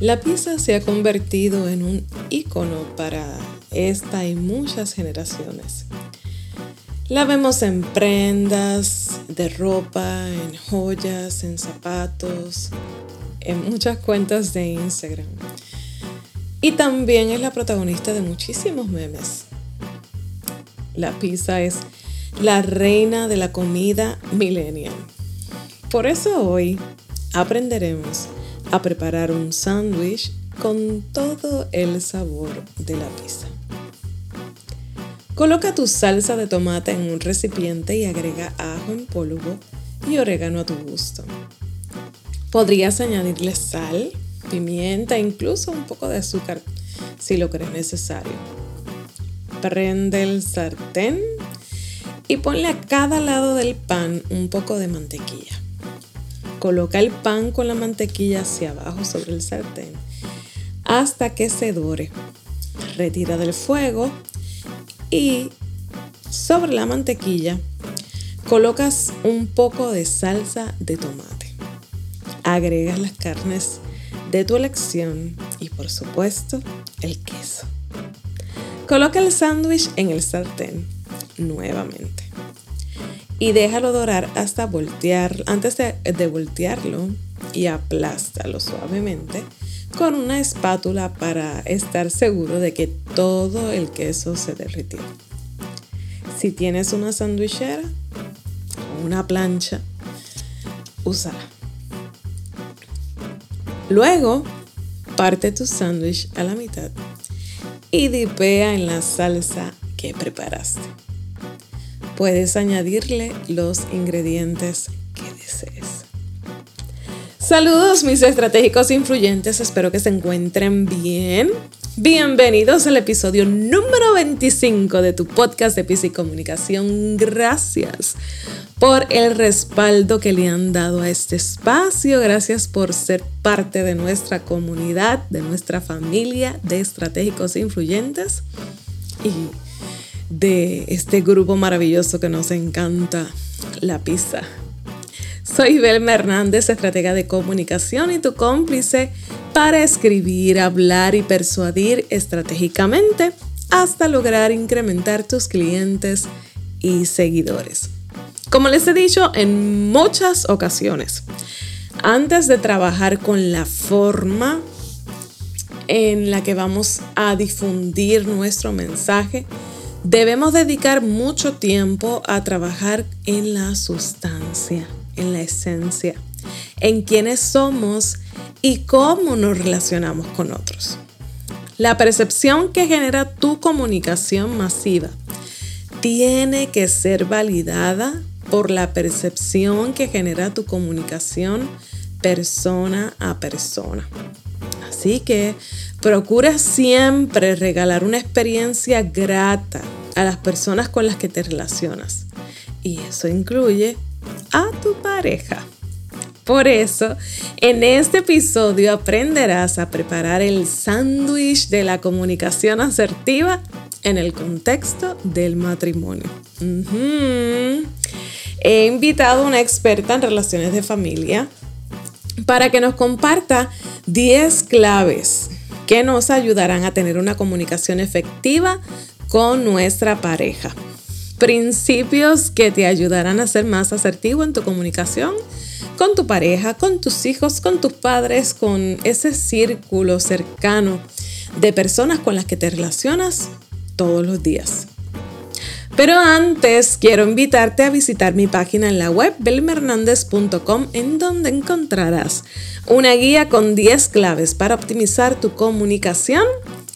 La pizza se ha convertido en un icono para esta y muchas generaciones. La vemos en prendas de ropa, en joyas, en zapatos, en muchas cuentas de Instagram. Y también es la protagonista de muchísimos memes. La pizza es la reina de la comida millennial. Por eso hoy aprenderemos a preparar un sándwich con todo el sabor de la pizza. Coloca tu salsa de tomate en un recipiente y agrega ajo en polvo y orégano a tu gusto. Podrías añadirle sal, pimienta e incluso un poco de azúcar si lo crees necesario. Prende el sartén y ponle a cada lado del pan un poco de mantequilla. Coloca el pan con la mantequilla hacia abajo sobre el sartén hasta que se dore. Retira del fuego y sobre la mantequilla colocas un poco de salsa de tomate. Agregas las carnes de tu elección y por supuesto el queso. Coloca el sándwich en el sartén nuevamente y déjalo dorar hasta voltear, antes de, voltearlo y aplástalo suavemente con una espátula para estar seguro de que todo el queso se derritió. Si tienes una sandwichera o una plancha, úsala. Luego, parte tu sándwich a la mitad y dipea en la salsa que preparaste puedes añadirle los ingredientes que desees. Saludos mis estratégicos influyentes, espero que se encuentren bien. Bienvenidos al episodio número 25 de tu podcast de y Comunicación. Gracias por el respaldo que le han dado a este espacio. Gracias por ser parte de nuestra comunidad, de nuestra familia de estratégicos influyentes. Y de este grupo maravilloso que nos encanta, la pizza. Soy Belma Hernández, estratega de comunicación y tu cómplice para escribir, hablar y persuadir estratégicamente hasta lograr incrementar tus clientes y seguidores. Como les he dicho en muchas ocasiones, antes de trabajar con la forma en la que vamos a difundir nuestro mensaje, Debemos dedicar mucho tiempo a trabajar en la sustancia, en la esencia, en quiénes somos y cómo nos relacionamos con otros. La percepción que genera tu comunicación masiva tiene que ser validada por la percepción que genera tu comunicación persona a persona. Así que procura siempre regalar una experiencia grata a las personas con las que te relacionas. Y eso incluye a tu pareja. Por eso, en este episodio aprenderás a preparar el sándwich de la comunicación asertiva en el contexto del matrimonio. He invitado a una experta en relaciones de familia para que nos comparta 10 claves que nos ayudarán a tener una comunicación efectiva con nuestra pareja. Principios que te ayudarán a ser más asertivo en tu comunicación con tu pareja, con tus hijos, con tus padres, con ese círculo cercano de personas con las que te relacionas todos los días. Pero antes quiero invitarte a visitar mi página en la web belmernandez.com en donde encontrarás una guía con 10 claves para optimizar tu comunicación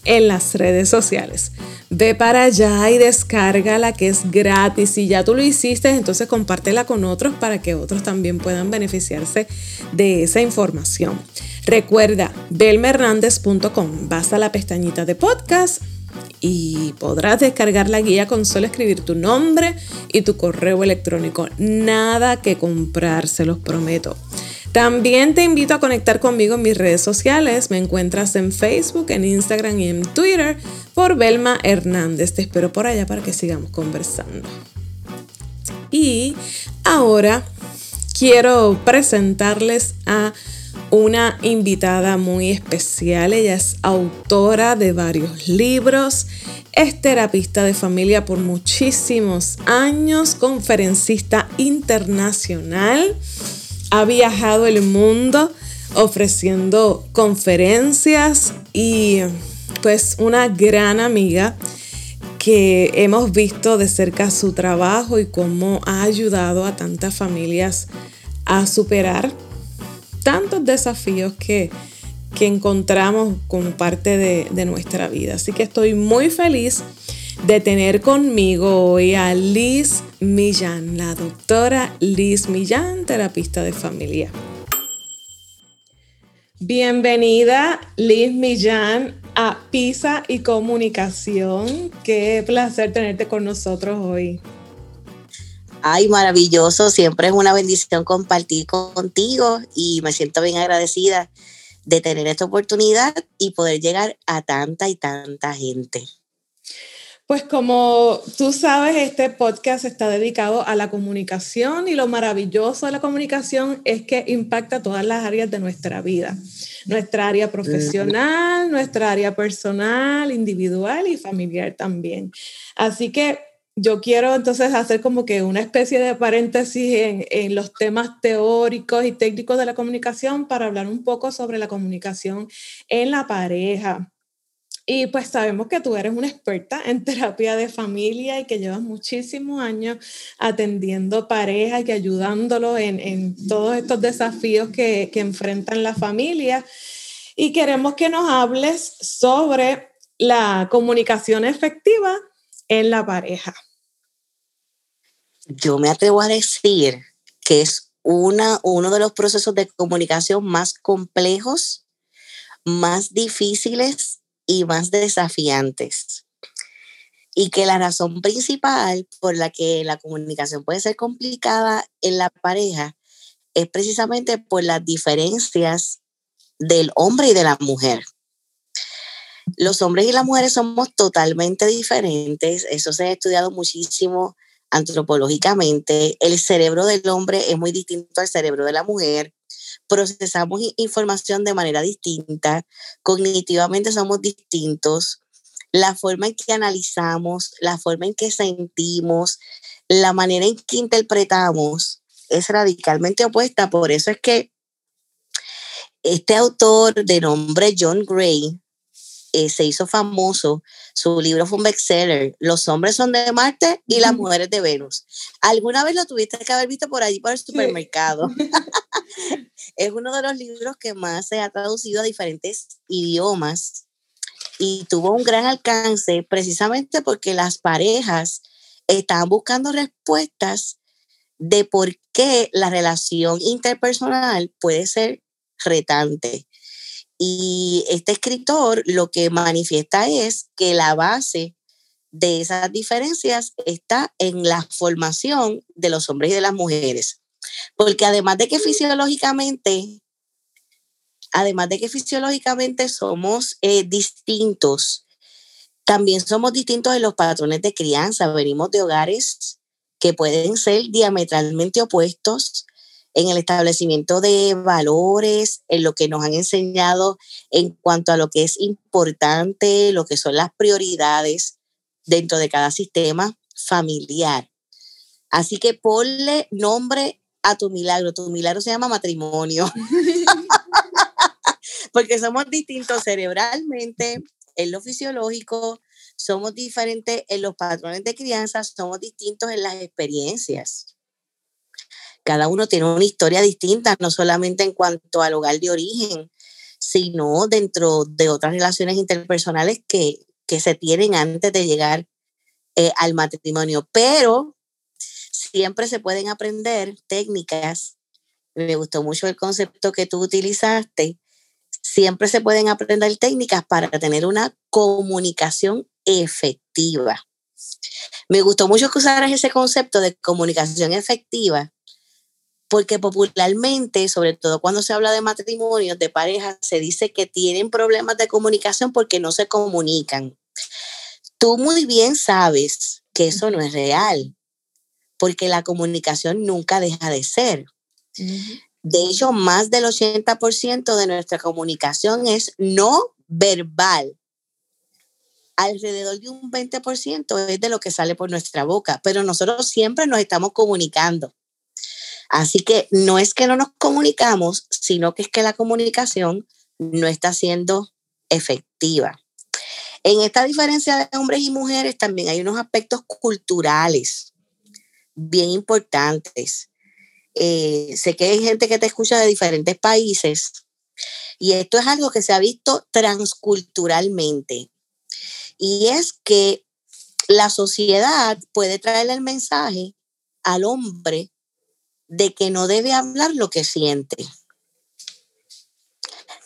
en las redes sociales. Ve para allá y descarga la que es gratis. Si ya tú lo hiciste, entonces compártela con otros para que otros también puedan beneficiarse de esa información. Recuerda, belmernandez.com. Vas a la pestañita de podcast y podrás descargar la guía con solo escribir tu nombre y tu correo electrónico. Nada que comprar, se los prometo. También te invito a conectar conmigo en mis redes sociales. Me encuentras en Facebook, en Instagram y en Twitter por Belma Hernández. Te espero por allá para que sigamos conversando. Y ahora quiero presentarles a una invitada muy especial. Ella es autora de varios libros, es terapista de familia por muchísimos años, conferencista internacional ha viajado el mundo ofreciendo conferencias y pues una gran amiga que hemos visto de cerca su trabajo y cómo ha ayudado a tantas familias a superar tantos desafíos que, encontramos como parte de, de nuestra vida. Así que estoy muy feliz de tener conmigo hoy a Liz Millán, la doctora Liz Millán, terapista de familia. Bienvenida Liz Millán a PISA y Comunicación. Qué placer tenerte con nosotros hoy. Ay, maravilloso. Siempre es una bendición compartir contigo y me siento bien agradecida de tener esta oportunidad y poder llegar a tanta y tanta gente. Pues como tú sabes, este podcast está dedicado a la comunicación y lo maravilloso de la comunicación es que impacta todas las áreas de nuestra vida. Nuestra área profesional, nuestra área personal, individual y familiar también. Así que yo quiero entonces hacer como que una especie de paréntesis en, en, los temas teóricos y técnicos de la comunicación para hablar un poco sobre la comunicación en la pareja. Y pues sabemos que tú eres una experta en terapia de familia y que llevas muchísimos años atendiendo parejas y ayudándolos en, en todos estos desafíos que, que enfrentan la familia. Y queremos que nos hables sobre la comunicación efectiva en la pareja. Yo me atrevo a decir que es una, uno de los procesos de comunicación más complejos, más difíciles y más desafiantes. Y que la razón principal por la que la comunicación puede ser complicada en la pareja es precisamente por las diferencias del hombre y de la mujer. Los hombres y las mujeres somos totalmente diferentes, eso se ha estudiado muchísimo antropológicamente. El cerebro del hombre es muy distinto al cerebro de la mujer procesamos información de manera distinta, cognitivamente somos distintos, la forma en que analizamos, la forma en que sentimos, la manera en que interpretamos es radicalmente opuesta. Por eso es que este autor de nombre John Gray eh, se hizo famoso. Su libro fue un bestseller. Los hombres son de Marte y las mujeres de Venus. ¿Alguna vez lo tuviste que haber visto por allí por el supermercado? es uno de los libros que más se ha traducido a diferentes idiomas y tuvo un gran alcance precisamente porque las parejas estaban buscando respuestas de por qué la relación interpersonal puede ser retante. Y este escritor lo que manifiesta es que la base de esas diferencias está en la formación de los hombres y de las mujeres. Porque además de que fisiológicamente, además de que fisiológicamente somos eh, distintos, también somos distintos en los patrones de crianza. Venimos de hogares que pueden ser diametralmente opuestos en el establecimiento de valores, en lo que nos han enseñado en cuanto a lo que es importante, lo que son las prioridades dentro de cada sistema familiar. Así que ponle nombre a tu milagro. Tu milagro se llama matrimonio. Porque somos distintos cerebralmente, en lo fisiológico, somos diferentes en los patrones de crianza, somos distintos en las experiencias. Cada uno tiene una historia distinta, no solamente en cuanto al hogar de origen, sino dentro de otras relaciones interpersonales que, se tienen antes de llegar eh, al matrimonio. Pero siempre se pueden aprender técnicas. Me gustó mucho el concepto que tú utilizaste. Siempre se pueden aprender técnicas para tener una comunicación efectiva. Me gustó mucho que usaras ese concepto de comunicación efectiva porque popularmente, sobre todo cuando se habla de matrimonios, de parejas, se dice que tienen problemas de comunicación porque no se comunican. Tú muy bien sabes que eso no es real, porque la comunicación nunca deja de ser. De hecho, más del 80% de nuestra comunicación es no verbal. Alrededor de un 20% es de lo que sale por nuestra boca, pero nosotros siempre nos estamos comunicando. Así que no es que no nos comunicamos, sino que es que la comunicación no está siendo efectiva. En esta diferencia de hombres y mujeres también hay unos aspectos culturales bien importantes. Eh, sé que hay gente que te escucha de diferentes países y esto es algo que se ha visto transculturalmente. Y es que la sociedad puede traerle el mensaje al hombre de que no debe hablar lo que siente.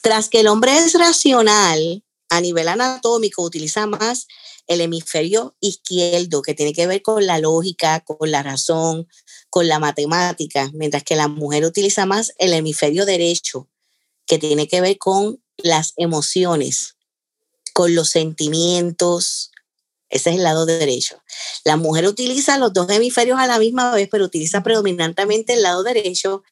Tras que el hombre es racional a nivel anatómico, utiliza más el hemisferio izquierdo, que tiene que ver con la lógica, con la razón, con la matemática, mientras que la mujer utiliza más el hemisferio derecho, que tiene que ver con las emociones, con los sentimientos. Ese es el lado derecho. La mujer utiliza los dos hemisferios a la misma vez, pero utiliza predominantemente el lado derecho.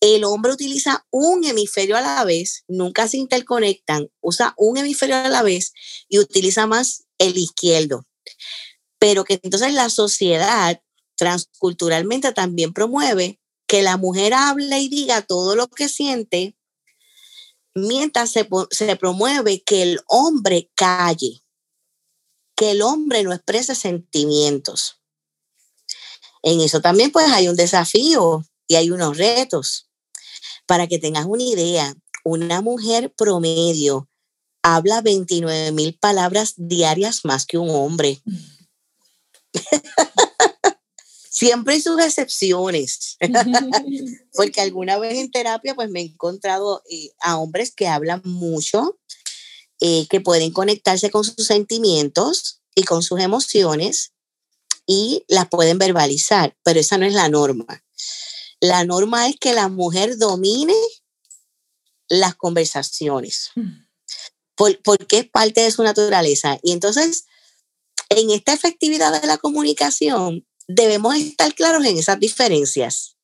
El hombre utiliza un hemisferio a la vez, nunca se interconectan, usa un hemisferio a la vez y utiliza más el izquierdo. Pero que entonces la sociedad transculturalmente también promueve que la mujer hable y diga todo lo que siente, mientras se, se promueve que el hombre calle, que el hombre no exprese sentimientos. En eso también pues hay un desafío y hay unos retos. Para que tengas una idea, una mujer promedio habla 29 mil palabras diarias más que un hombre. Siempre hay sus excepciones, porque alguna vez en terapia pues me he encontrado eh, a hombres que hablan mucho, eh, que pueden conectarse con sus sentimientos y con sus emociones y las pueden verbalizar, pero esa no es la norma. La norma es que la mujer domine las conversaciones porque es parte de su naturaleza. Y entonces, en esta efectividad de la comunicación, debemos estar claros en esas diferencias.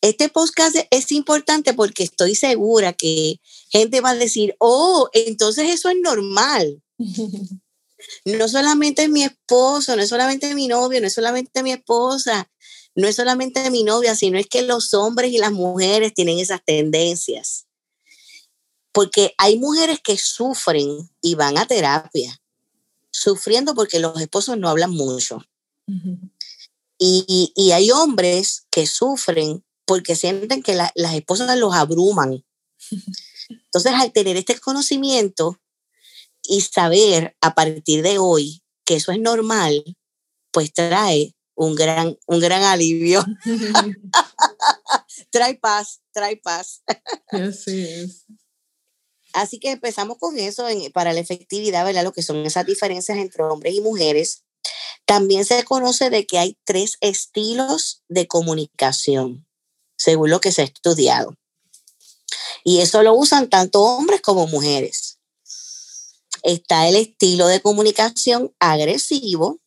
Este podcast es importante porque estoy segura que gente va a decir, oh, entonces eso es normal. No solamente es mi esposo, no es solamente mi novio, no es solamente mi esposa, no es solamente mi novia, sino es que los hombres y las mujeres tienen esas tendencias porque hay mujeres que sufren y van a terapia, sufriendo porque los esposos no hablan mucho. y, hay hombres que sufren porque sienten que las esposas los abruman. Entonces, al tener este conocimiento y saber a partir de hoy que eso es normal, pues trae un gran, un gran alivio. trae paz, trae paz. Así es. Así que empezamos con eso para la efectividad, ¿verdad? Lo que son esas diferencias entre hombres y mujeres. También se conoce de que hay tres estilos de comunicación, según lo que se ha estudiado. Y eso lo usan tanto hombres como mujeres. Está el estilo de comunicación agresivo.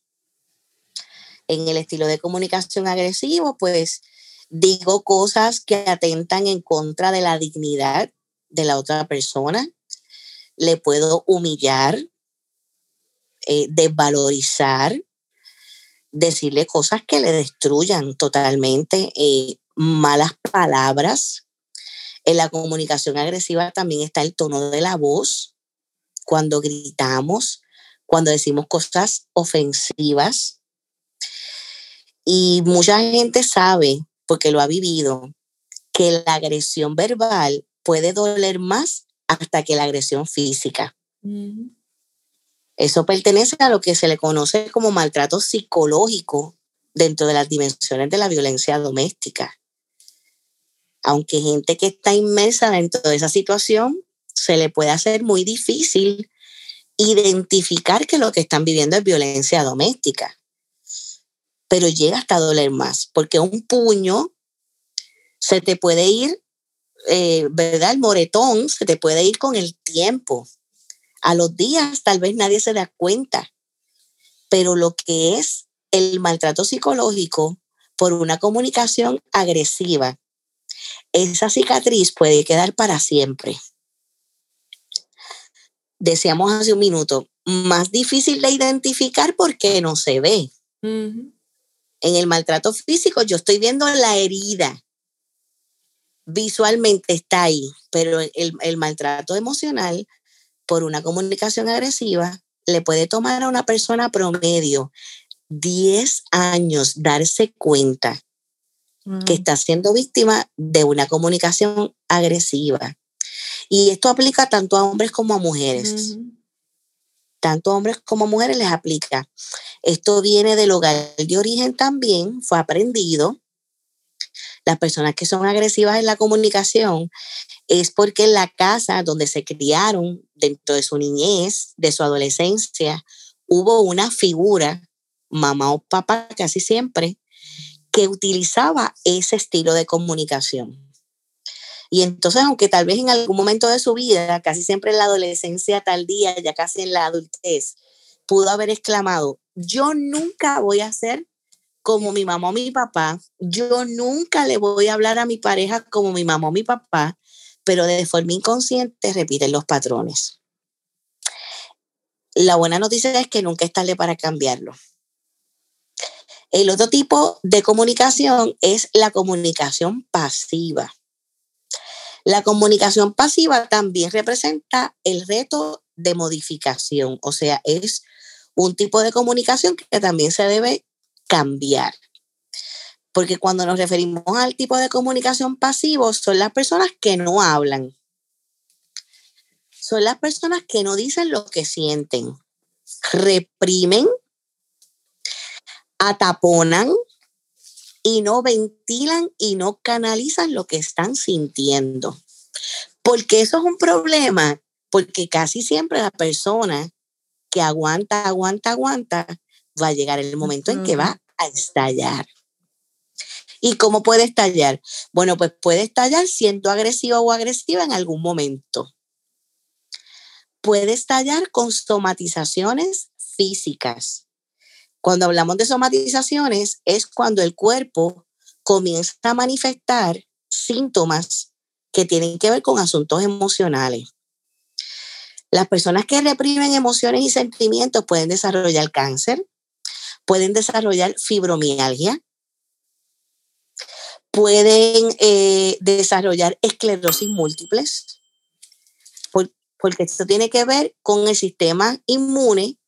En el estilo de comunicación agresivo, pues digo cosas que atentan en contra de la dignidad de la otra persona, le puedo humillar, eh, desvalorizar, decirle cosas que le destruyan totalmente, eh, malas palabras. En la comunicación agresiva también está el tono de la voz, cuando gritamos, cuando decimos cosas ofensivas. Y mucha gente sabe, porque lo ha vivido, que la agresión verbal puede doler más hasta que la agresión física. Eso pertenece a lo que se le conoce como maltrato psicológico dentro de las dimensiones de la violencia doméstica. Aunque gente que está inmersa dentro de esa situación, se le puede hacer muy difícil identificar que lo que están viviendo es violencia doméstica. Pero llega hasta doler más, porque un puño Se te puede ir, eh, ¿verdad? El moretón se te puede ir con el tiempo. A los días tal vez nadie se da cuenta, pero lo que es el maltrato psicológico por una comunicación agresiva, esa cicatriz puede quedar para siempre. Decíamos hace un minuto, más difícil de identificar porque no se ve. En el maltrato físico yo estoy viendo la herida. Visualmente está ahí, pero el, el maltrato emocional por una comunicación agresiva le puede tomar a una persona promedio 10 años darse cuenta que está siendo víctima de una comunicación agresiva. Y esto aplica tanto a hombres como a mujeres. Tanto a hombres como a mujeres les aplica. Esto viene del hogar de origen también, fue aprendido. Las personas que son agresivas en la comunicación es porque en la casa donde se criaron, dentro de su niñez, de su adolescencia, hubo una figura, mamá o papá casi siempre, que utilizaba ese estilo de comunicación. Y entonces, aunque tal vez en algún momento de su vida, casi siempre en la adolescencia tal día, ya casi en la adultez, pudo haber exclamado, yo nunca voy a ser como mi mamá o mi papá, yo nunca le voy a hablar a mi pareja como mi mamá o mi papá, pero de forma inconsciente repiten los patrones. La buena noticia es que nunca es tarde para cambiarlo. El otro tipo de comunicación es la comunicación pasiva. La comunicación pasiva también representa el reto de modificación, o sea, es un tipo de comunicación que también se debe cambiar. Porque cuando nos referimos al tipo de comunicación pasivo, son las personas que no hablan. Son las personas que no dicen lo que sienten. Reprimen, ataponan y no ventilan y no canalizan lo que están sintiendo. Porque eso es un problema, porque casi siempre la persona que aguanta, aguanta, aguanta, va a llegar el momento en que va a estallar. ¿Y cómo puede estallar? Bueno, pues puede estallar siendo agresiva o agresiva en algún momento. Puede estallar con somatizaciones físicas. Cuando hablamos de somatizaciones es cuando el cuerpo comienza a manifestar síntomas que tienen que ver con asuntos emocionales. Las personas que reprimen emociones y sentimientos pueden desarrollar cáncer, pueden desarrollar fibromialgia, pueden eh, desarrollar esclerosis múltiples, porque esto tiene que ver con el sistema inmune,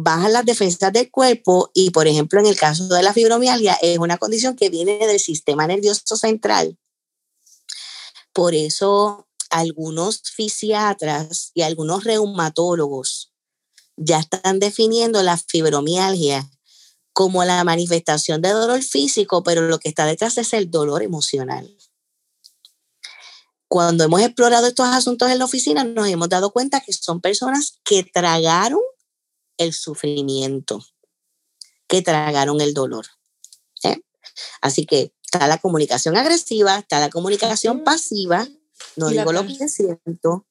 baja las defensas del cuerpo y, por ejemplo, en el caso de la fibromialgia, es una condición que viene del sistema nervioso central. Por eso algunos fisiatras y algunos reumatólogos ya están definiendo la fibromialgia como la manifestación de dolor físico, pero lo que está detrás es el dolor emocional. Cuando hemos explorado estos asuntos en la oficina, nos hemos dado cuenta que son personas que tragaron el sufrimiento, que tragaron el dolor. ¿eh? Así que está la comunicación agresiva, está la comunicación pasiva, no digo lo que siento.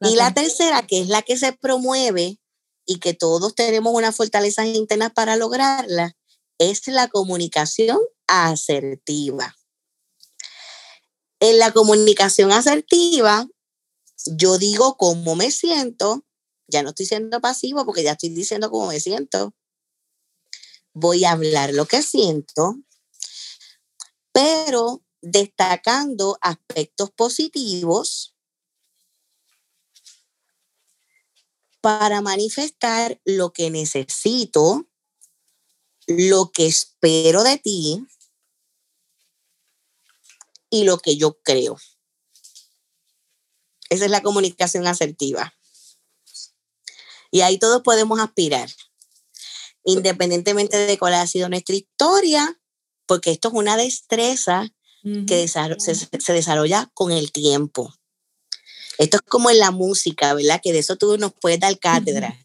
y la tercera, que es la que se promueve y que todos tenemos una fortaleza interna para lograrla, es la comunicación asertiva. En la comunicación asertiva, yo digo cómo me siento, ya no estoy siendo pasivo porque ya estoy diciendo cómo me siento. Voy a hablar lo que siento, pero destacando aspectos positivos para manifestar lo que necesito, lo que espero de ti y lo que yo creo. Esa es la comunicación asertiva. Y ahí todos podemos aspirar, independientemente de cuál ha sido nuestra historia, porque esto es una destreza que se desarrolla con el tiempo. Esto es como en la música, ¿verdad? Que de eso tú nos puedes dar cátedra,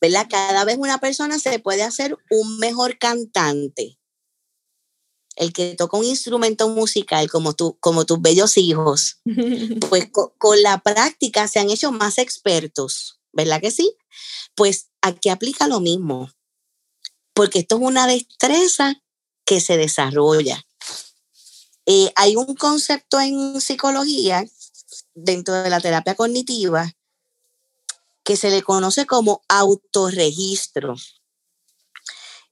¿verdad? Cada vez una persona se puede hacer un mejor cantante. el que toca un instrumento musical como, tú, como tus bellos hijos, pues con, la práctica se han hecho más expertos, ¿verdad que sí? Pues aquí aplica lo mismo, porque esto es una destreza que se desarrolla. Eh, hay un concepto en psicología, dentro de la terapia cognitiva, que se le conoce como autorregistro.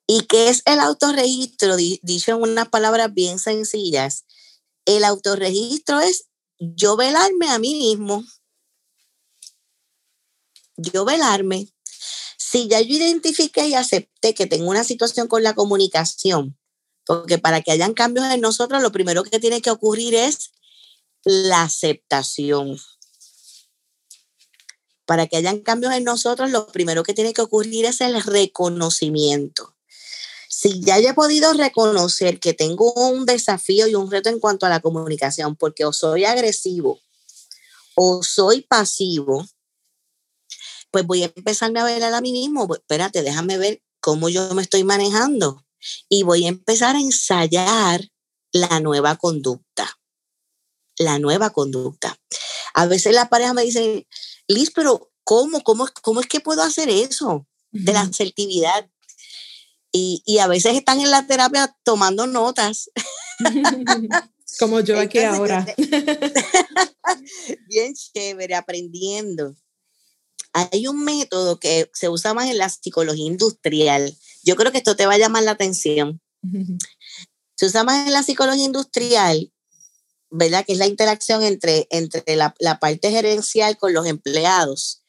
¿Y qué es el autorregistro? Dicho en unas palabras bien sencillas, el autorregistro es yo velarme a mí mismo. Yo velarme. Si ya yo identifiqué y acepté que tengo una situación con la comunicación, porque para que hayan cambios en nosotros, lo primero que tiene que ocurrir es la aceptación. Para que hayan cambios en nosotros, lo primero que tiene que ocurrir es el reconocimiento si ya he podido reconocer que tengo un desafío y un reto en cuanto a la comunicación, porque o soy agresivo o soy pasivo, pues voy a empezarme a ver a mí mismo. Pues, espérate, déjame ver cómo yo me estoy manejando y voy a empezar a ensayar la nueva conducta. La nueva conducta. A veces la pareja me dice, Liz, pero ¿cómo? ¿Cómo, cómo es que puedo hacer eso? De la asertividad. Y, a veces están en la terapia tomando notas. Como yo aquí ahora. Bien chévere, aprendiendo. Hay un método que se usa más en la psicología industrial. Yo creo que esto te va a llamar la atención. Se usa más en la psicología industrial, ¿verdad? Que es la interacción entre, entre la, la parte gerencial con los empleados,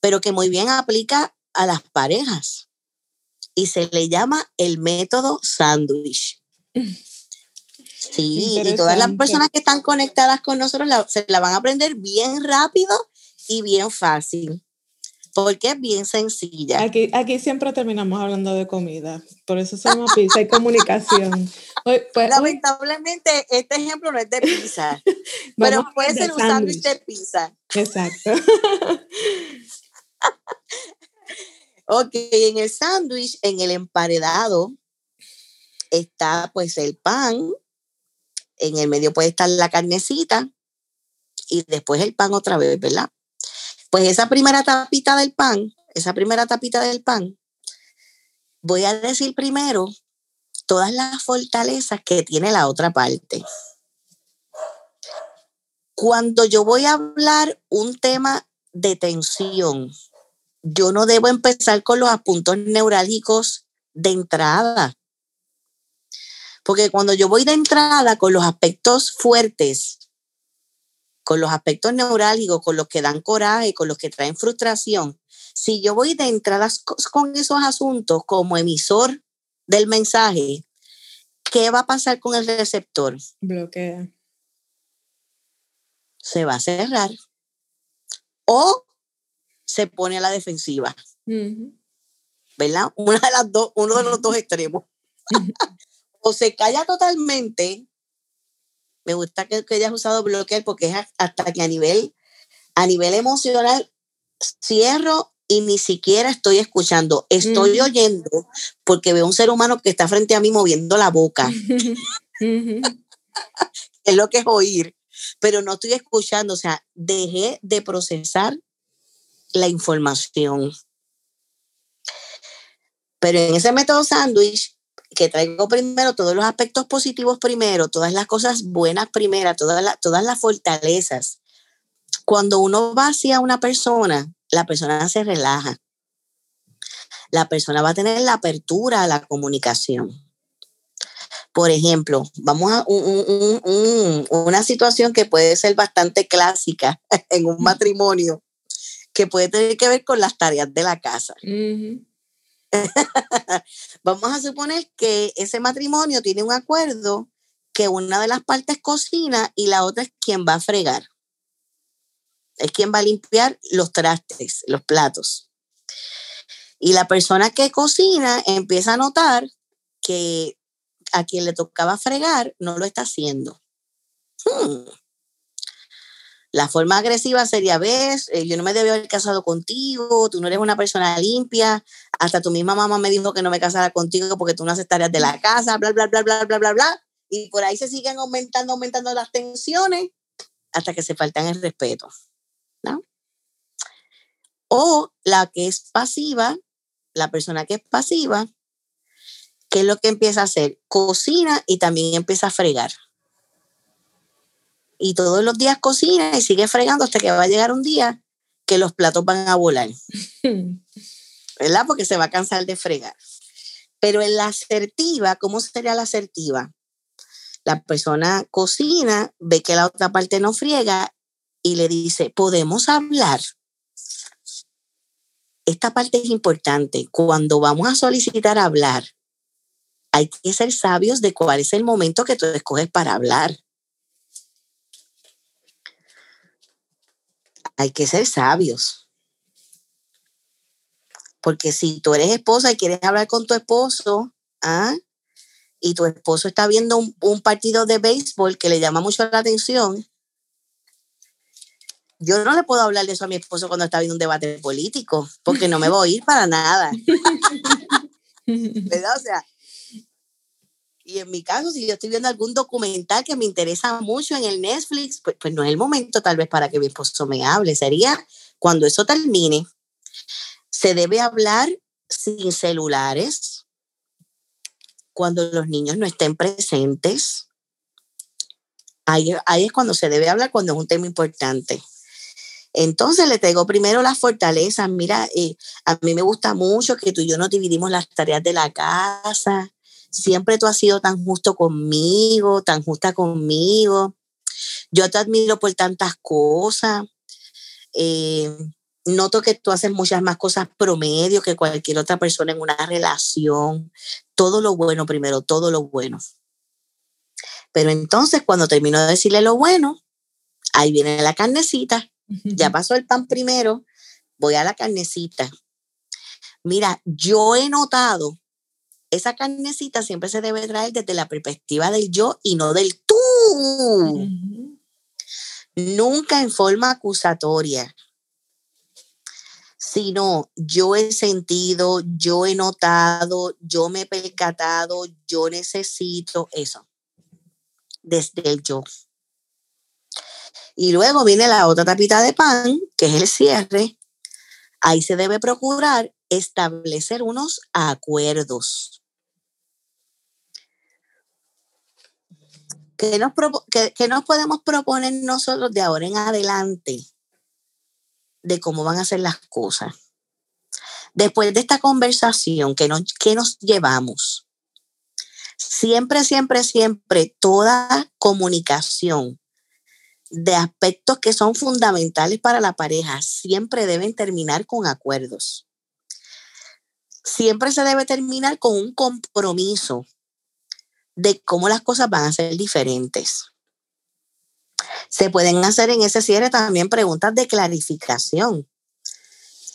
pero que muy bien aplica a las parejas y se le llama el método sándwich. Sí, y todas las personas que están conectadas con nosotros se la van a aprender bien rápido y bien fácil, porque es bien sencilla. Aquí, aquí siempre terminamos hablando de comida, por eso llama pizza y comunicación. Pues, Lamentablemente, este ejemplo no es de pizza, pero puede ser un sándwich de pizza. Exacto. Ok, en el sándwich, en el emparedado, está pues el pan, en el medio puede estar la carnecita y después el pan otra vez, ¿verdad? Pues esa primera tapita del pan, esa primera tapita del pan, voy a decir primero todas las fortalezas que tiene la otra parte. Cuando yo voy a hablar un tema de tensión, yo no debo empezar con los puntos neurálgicos de entrada. Porque cuando yo voy de entrada con los aspectos fuertes, con los aspectos neurálgicos, con los que dan coraje, con los que traen frustración, si yo voy de entrada con esos asuntos como emisor del mensaje, ¿qué va a pasar con el receptor? Bloquea. Se va a cerrar. O se pone a la defensiva. ¿Verdad? Una de las dos, uno de los dos extremos. o se calla totalmente. Me gusta que, que hayas usado bloquear porque es hasta que a nivel, a nivel emocional cierro y ni siquiera estoy escuchando. Estoy oyendo porque veo un ser humano que está frente a mí moviendo la boca. es lo que es oír, pero no estoy escuchando. O sea, dejé de procesar la información. Pero en ese método sándwich, que traigo primero todos los aspectos positivos primero, todas las cosas buenas primero, todas, todas las fortalezas. Cuando uno va hacia una persona, la persona se relaja. La persona va a tener la apertura a la comunicación. Por ejemplo, vamos a una situación que puede ser bastante clásica en un matrimonio que puede tener que ver con las tareas de la casa. Vamos a suponer que ese matrimonio tiene un acuerdo que una de las partes cocina y la otra es quien va a fregar. Es quien va a limpiar los trastes, los platos. Y la persona que cocina empieza a notar que a quien le tocaba fregar no lo está haciendo. Hmm. La forma agresiva sería, ves, eh, yo no me debía haber casado contigo, tú no eres una persona limpia, hasta tu misma mamá me dijo que no me casara contigo porque tú no haces tareas de la casa, bla, bla, bla, bla, bla, bla, bla. Y por ahí se siguen aumentando, aumentando las tensiones hasta que se faltan el respeto. ¿no? O la que es pasiva, la persona que es pasiva, ¿qué es lo que empieza a hacer? Cocina y también empieza a fregar. Y todos los días cocina y sigue fregando hasta que va a llegar un día que los platos van a volar. ¿Verdad? Porque se va a cansar de fregar. Pero en la asertiva, ¿cómo sería la asertiva? La persona cocina, ve que la otra parte no friega y le dice, podemos hablar. Esta parte es importante. Cuando vamos a solicitar hablar, hay que ser sabios de cuál es el momento que tú escoges para hablar. Hay que ser sabios. Porque si tú eres esposa y quieres hablar con tu esposo, ¿ah? y tu esposo está viendo un, un, partido de béisbol que le llama mucho la atención, yo no le puedo hablar de eso a mi esposo cuando está viendo un debate político, porque no me voy a ir para nada. ¿Verdad? O sea, y en mi caso, si yo estoy viendo algún documental que me interesa mucho en el Netflix, pues, pues no es el momento tal vez para que mi esposo me hable. Sería cuando eso termine, se debe hablar sin celulares, cuando los niños no estén presentes. Ahí, ahí, es cuando se debe hablar, cuando es un tema importante. Entonces le traigo primero las fortalezas. Mira, eh, a mí me gusta mucho que tú y yo nos dividimos las tareas de la casa. Siempre tú has sido tan justo conmigo, tan justa conmigo. Yo te admiro por tantas cosas. Eh, noto que tú haces muchas más cosas promedio que cualquier otra persona en una relación. Todo lo bueno primero, todo lo bueno. Pero entonces cuando termino de decirle lo bueno, ahí viene la carnecita. Ya pasó el pan primero, voy a la carnecita. Mira, yo he notado, esa carnecita siempre se debe traer desde la perspectiva del yo y no del tú. Nunca en forma acusatoria sino yo he sentido, yo he notado, yo me he percatado, yo necesito eso, desde el yo. Y luego viene la otra tapita de pan, que es el cierre. Ahí se debe procurar establecer unos acuerdos. ¿Qué nos, nos podemos proponer nosotros de ahora en adelante? de cómo van a ser las cosas. Después de esta conversación que que nos llevamos, siempre, siempre, siempre toda comunicación de aspectos que son fundamentales para la pareja siempre deben terminar con acuerdos. Siempre se debe terminar con un compromiso de cómo las cosas van a ser diferentes. Se pueden hacer en ese cierre también preguntas de clarificación.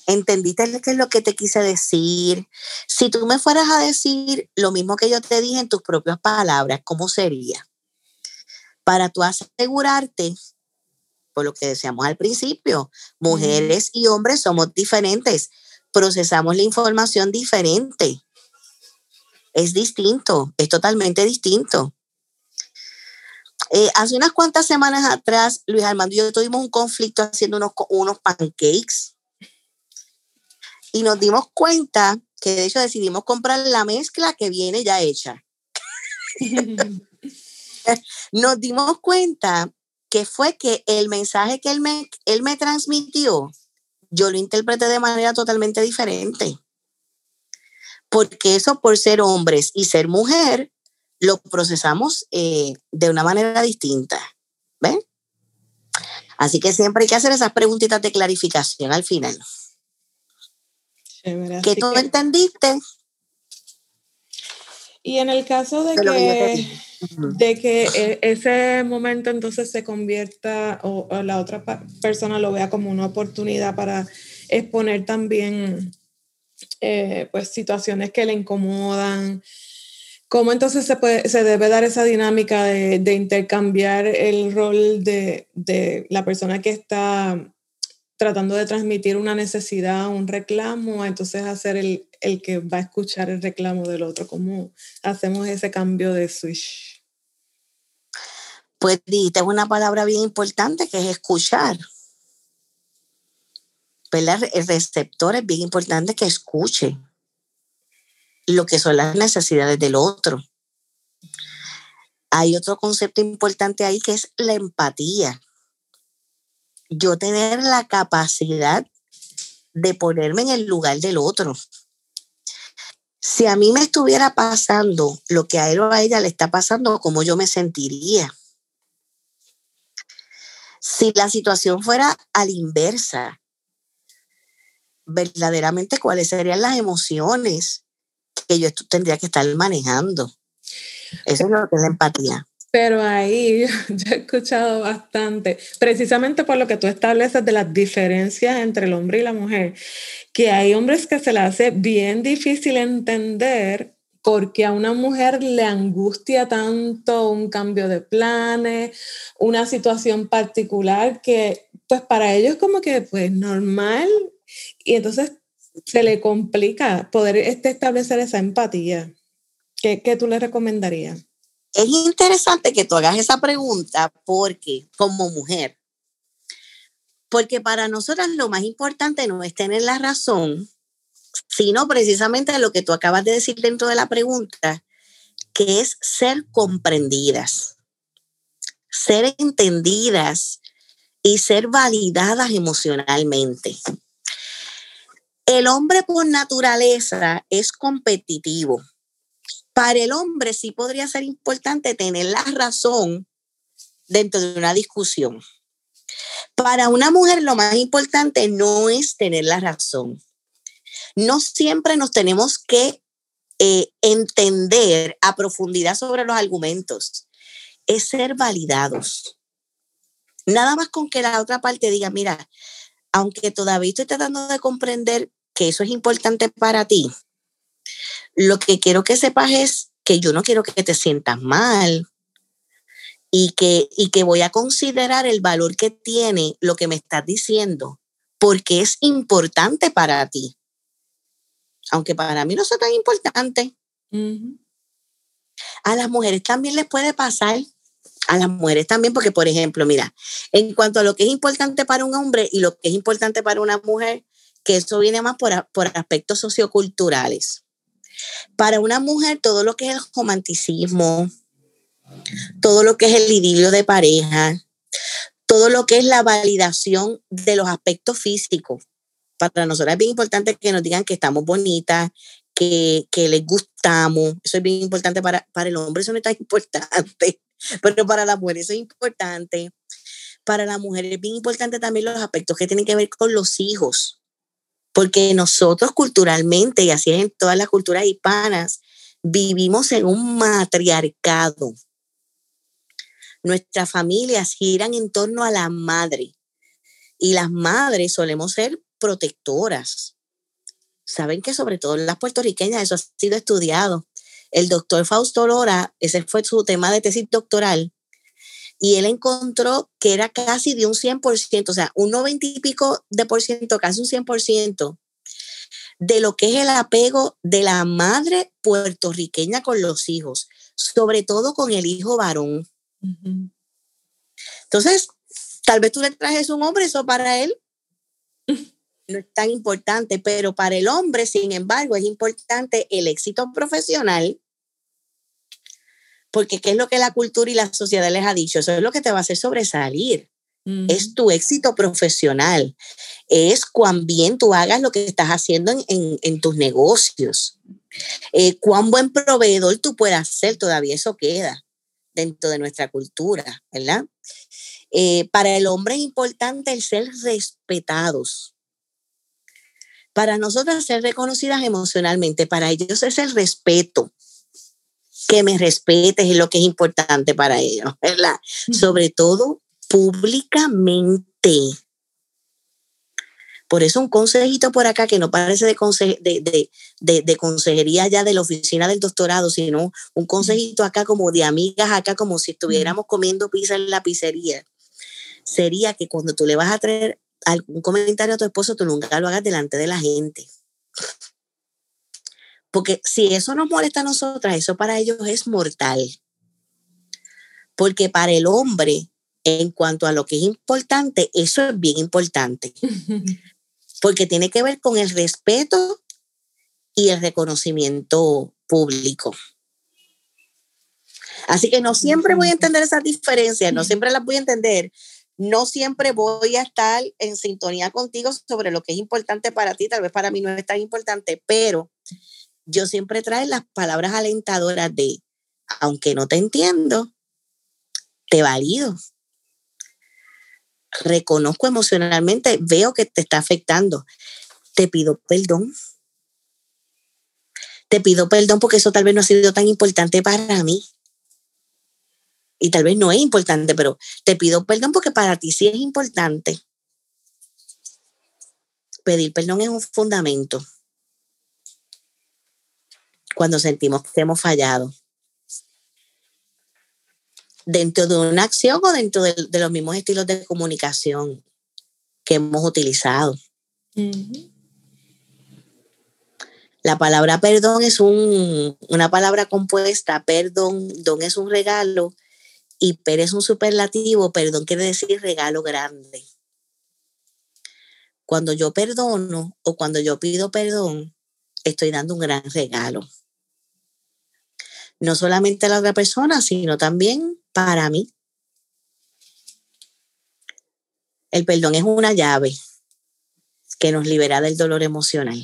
¿Entendiste qué es lo que te quise decir? Si tú me fueras a decir lo mismo que yo te dije en tus propias palabras, ¿cómo sería? Para tú asegurarte, por lo que decíamos al principio, mujeres y hombres somos diferentes, procesamos la información diferente. Es distinto, es totalmente distinto. Eh, hace unas cuantas semanas atrás, Luis Armando y yo tuvimos un conflicto haciendo unos, unos pancakes y nos dimos cuenta que de hecho decidimos comprar la mezcla que viene ya hecha. nos dimos cuenta que fue que el mensaje que él me, él me transmitió, yo lo interpreté de manera totalmente diferente. Porque eso por ser hombres y ser mujer, lo procesamos eh, de una manera distinta. ¿Ven? Así que siempre hay que hacer esas preguntitas de clarificación al final. ¿Qué tú entendiste? Y en el caso de que, de que e, ese momento entonces se convierta o, la otra persona lo vea como una oportunidad para exponer también eh, pues situaciones que le incomodan, ¿Cómo entonces se, puede, se debe dar esa dinámica de, intercambiar el rol de, de, la persona que está tratando de transmitir una necesidad, un reclamo, entonces hacer el, el que va a escuchar el reclamo del otro? ¿Cómo hacemos ese cambio de switch? Pues dijiste una palabra bien importante que es escuchar. El receptor es bien importante que escuche lo que son las necesidades del otro. Hay otro concepto importante ahí que es la empatía. Yo tener la capacidad de ponerme en el lugar del otro. Si a mí me estuviera pasando lo que a él o a ella le está pasando, ¿cómo yo me sentiría? Si la situación fuera a la inversa, verdaderamente cuáles serían las emociones que yo tendría que estar manejando. Eso es lo que la empatía. Pero ahí yo he escuchado bastante, precisamente por lo que tú estableces de las diferencias entre el hombre y la mujer, que hay hombres que se le hace bien difícil entender porque a una mujer le angustia tanto un cambio de planes, una situación particular que pues para ellos como que pues normal y entonces se le complica poder este, establecer esa empatía. ¿Qué, qué tú le recomendarías? Es interesante que tú hagas esa pregunta porque, como mujer, porque para nosotras lo más importante no es tener la razón, sino precisamente lo que tú acabas de decir dentro de la pregunta, que es ser comprendidas, ser entendidas y ser validadas emocionalmente. El hombre por naturaleza es competitivo para el hombre sí podría ser importante tener la razón dentro de una discusión. Para una mujer lo más importante no es tener la razón. No siempre nos tenemos que eh, entender a profundidad sobre los argumentos. Es ser validados. Nada más con que la otra parte diga, mira, aunque todavía estoy tratando de comprender que eso es importante para ti, lo que quiero que sepas es que yo no quiero que te sientas mal y que, y que voy a considerar el valor que tiene lo que me estás diciendo, porque es importante para ti. Aunque para mí no sea tan importante. A las mujeres también les puede pasar a las mujeres también, porque por ejemplo, mira, en cuanto a lo que es importante para un hombre y lo que es importante para una mujer, que eso viene más por, por aspectos socioculturales. Para una mujer, todo lo que es el romanticismo, todo lo que es el idilio de pareja, todo lo que es la validación de los aspectos físicos. Para nosotros es bien importante que nos digan que estamos bonitas, que, que les gustamos. Eso es bien importante para, para el hombre, eso no es tan importante, pero para la mujer eso es importante. Para la mujer es bien importante también los aspectos que tienen que ver con los hijos porque nosotros culturalmente, y así es en todas las culturas hispanas, vivimos en un matriarcado. Nuestras familias giran en torno a la madre y las madres solemos ser protectoras. Saben que sobre todo las puertorriqueñas eso ha sido estudiado. El doctor Fausto Lora, ese fue su tema de tesis doctoral, y él encontró que era casi de un 100%, o sea, un 90 y pico de por ciento, casi un 100% de lo que es el apego de la madre puertorriqueña con los hijos, sobre todo con el hijo varón. Entonces, tal vez tú le trajes un hombre, eso para él no es tan importante, pero para el hombre, sin embargo, es importante el éxito profesional porque ¿qué es lo que la cultura y la sociedad les ha dicho? Eso es lo que te va a hacer sobresalir. Es tu éxito profesional. Es cuán bien tú hagas lo que estás haciendo en, tus negocios. Eh, cuán buen proveedor tú puedas ser. Todavía eso queda dentro de nuestra cultura, ¿verdad? Eh, para el hombre es importante el ser respetados. Para nosotros ser reconocidas emocionalmente, para ellos es el respeto que me respetes es lo que es importante para ellos, ¿verdad? Sobre todo públicamente. Por eso un consejito por acá que no parece de, de, de, consejería ya de la oficina del doctorado, sino un consejito acá como de amigas acá, como si estuviéramos comiendo pizza en la pizzería. Sería que cuando tú le vas a traer algún comentario a tu esposo, tú nunca lo hagas delante de la gente. Porque si eso nos molesta a nosotras, eso para ellos es mortal. Porque para el hombre, en cuanto a lo que es importante, eso es bien importante. Porque tiene que ver con el respeto y el reconocimiento público. Así que no siempre voy a entender esas diferencias, no siempre las voy a entender, no siempre voy a estar en sintonía contigo sobre lo que es importante para ti, tal vez para mí no es tan importante, pero yo siempre traigo las palabras alentadoras de, aunque no te entiendo, te valido. Reconozco emocionalmente, veo que te está afectando. Te pido perdón. Te pido perdón porque eso tal vez no ha sido tan importante para mí. Y tal vez no es importante, pero te pido perdón porque para ti sí es importante. Pedir perdón es un fundamento cuando sentimos que hemos fallado. Dentro de una acción o dentro de, los mismos estilos de comunicación que hemos utilizado. La palabra perdón es una palabra compuesta, perdón, don es un regalo y per es un superlativo, perdón quiere decir regalo grande. Cuando yo perdono o cuando yo pido perdón, estoy dando un gran regalo. No solamente a la otra persona, sino también para mí. El perdón es una llave que nos libera del dolor emocional.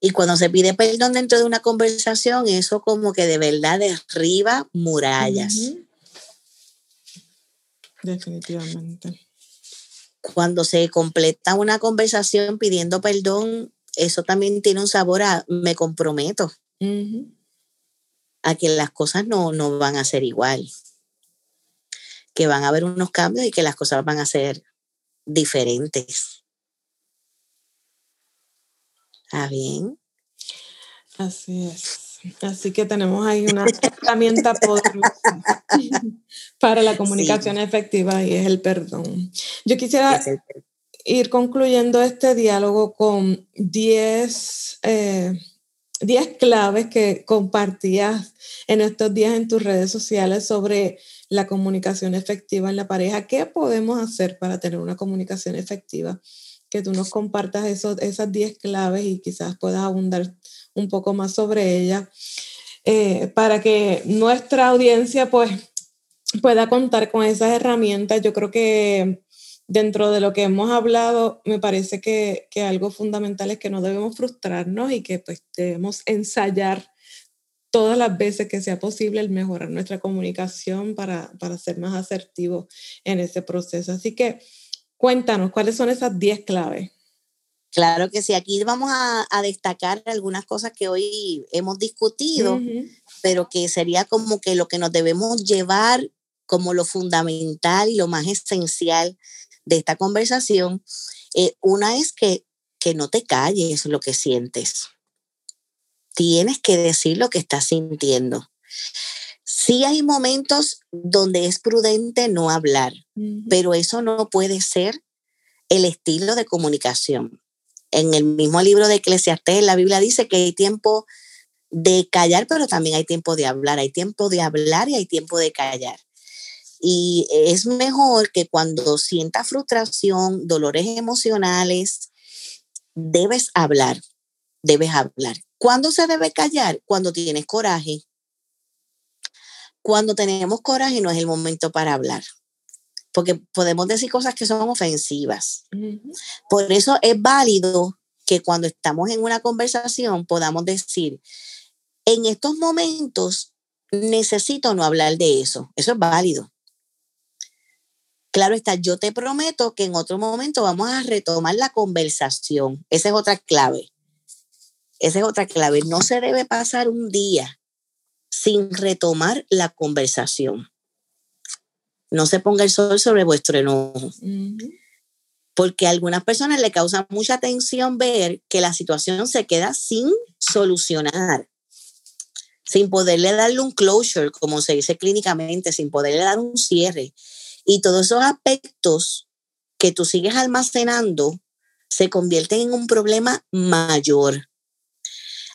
Y cuando se pide perdón dentro de una conversación, eso como que de verdad derriba murallas. Definitivamente. Cuando se completa una conversación pidiendo perdón, eso también tiene un sabor a me comprometo a que las cosas no, no van a ser igual, que van a haber unos cambios y que las cosas van a ser diferentes. ¿Está bien? Así es. Así que tenemos ahí una herramienta poderosa para la comunicación efectiva y es el perdón. Yo quisiera ir concluyendo este diálogo con 10 eh, claves que compartías en estos días en tus redes sociales sobre la comunicación efectiva en la pareja. ¿Qué podemos hacer para tener una comunicación efectiva? que tú nos compartas esos, esas 10 claves y quizás puedas abundar un poco más sobre ellas, eh, para que nuestra audiencia pues pueda contar con esas herramientas. Yo creo que dentro de lo que hemos hablado, me parece que, que algo fundamental es que no debemos frustrarnos y que pues debemos ensayar todas las veces que sea posible el mejorar nuestra comunicación para, para ser más asertivos en ese proceso. Así que Cuéntanos, ¿cuáles son esas 10 claves? Claro que sí, aquí vamos a, destacar algunas cosas que hoy hemos discutido, pero que sería como que lo que nos debemos llevar como lo fundamental y lo más esencial de esta conversación. Eh, una es que, que no te calles lo que sientes. Tienes que decir lo que estás sintiendo. Sí hay momentos donde es prudente no hablar, pero eso no puede ser el estilo de comunicación. En el mismo libro de Eclesiastés, la Biblia dice que hay tiempo de callar, pero también hay tiempo de hablar. Hay tiempo de hablar y hay tiempo de callar. Y es mejor que cuando sientas frustración, dolores emocionales, debes hablar, debes hablar. ¿Cuándo se debe callar? Cuando tienes coraje, cuando tenemos coraje no es el momento para hablar, porque podemos decir cosas que son ofensivas. Por eso es válido que cuando estamos en una conversación podamos decir, en estos momentos necesito no hablar de eso. Eso es válido. Claro está, yo te prometo que en otro momento vamos a retomar la conversación. Esa es otra clave. Esa es otra clave. No se debe pasar un día sin retomar la conversación. No se ponga el sol sobre vuestro enojo. Porque a algunas personas le causa mucha tensión ver que la situación se queda sin solucionar, sin poderle darle un closure, como se dice clínicamente, sin poderle dar un cierre. Y todos esos aspectos que tú sigues almacenando se convierten en un problema mayor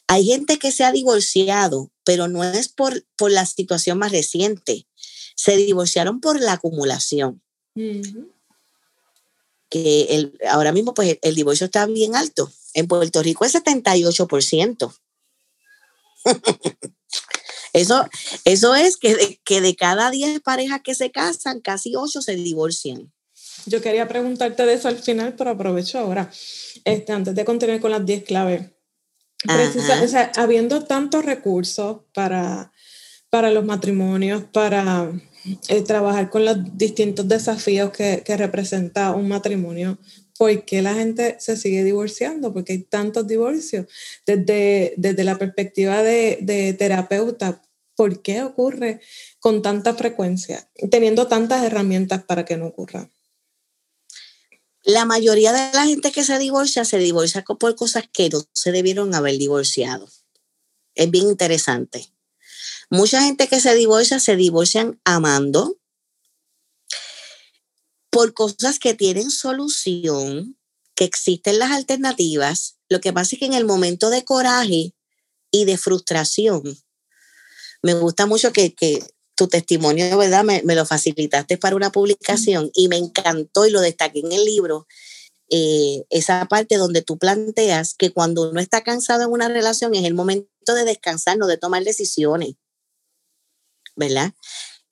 Hay gente que se ha divorciado, pero no es por, por la situación más reciente. Se divorciaron por la acumulación. Que el, ahora mismo, pues, el, divorcio está bien alto. En Puerto Rico es 78%. eso, eso es que de, que de cada 10 parejas que se casan, casi 8 se divorcian. Yo quería preguntarte de eso al final, pero aprovecho ahora, este, antes de continuar con las 10 claves. o sea, habiendo tantos recursos para, para los matrimonios, para eh, trabajar con los distintos desafíos que, que, representa un matrimonio, ¿por qué la gente se sigue divorciando? Porque hay tantos divorcios. Desde, desde la perspectiva de, de terapeuta, ¿por qué ocurre con tanta frecuencia, teniendo tantas herramientas para que no ocurra? La mayoría de la gente que se divorcia se divorcia por cosas que no se debieron haber divorciado. Es bien interesante. Mucha gente que se divorcia se divorcian amando por cosas que tienen solución, que existen las alternativas. Lo que pasa es que en el momento de coraje y de frustración, me gusta mucho que, que tu testimonio, ¿verdad? Me, lo facilitaste para una publicación y me encantó y lo destaqué en el libro. Eh, esa parte donde tú planteas que cuando uno está cansado en una relación es el momento de descansar, no de tomar decisiones, ¿verdad?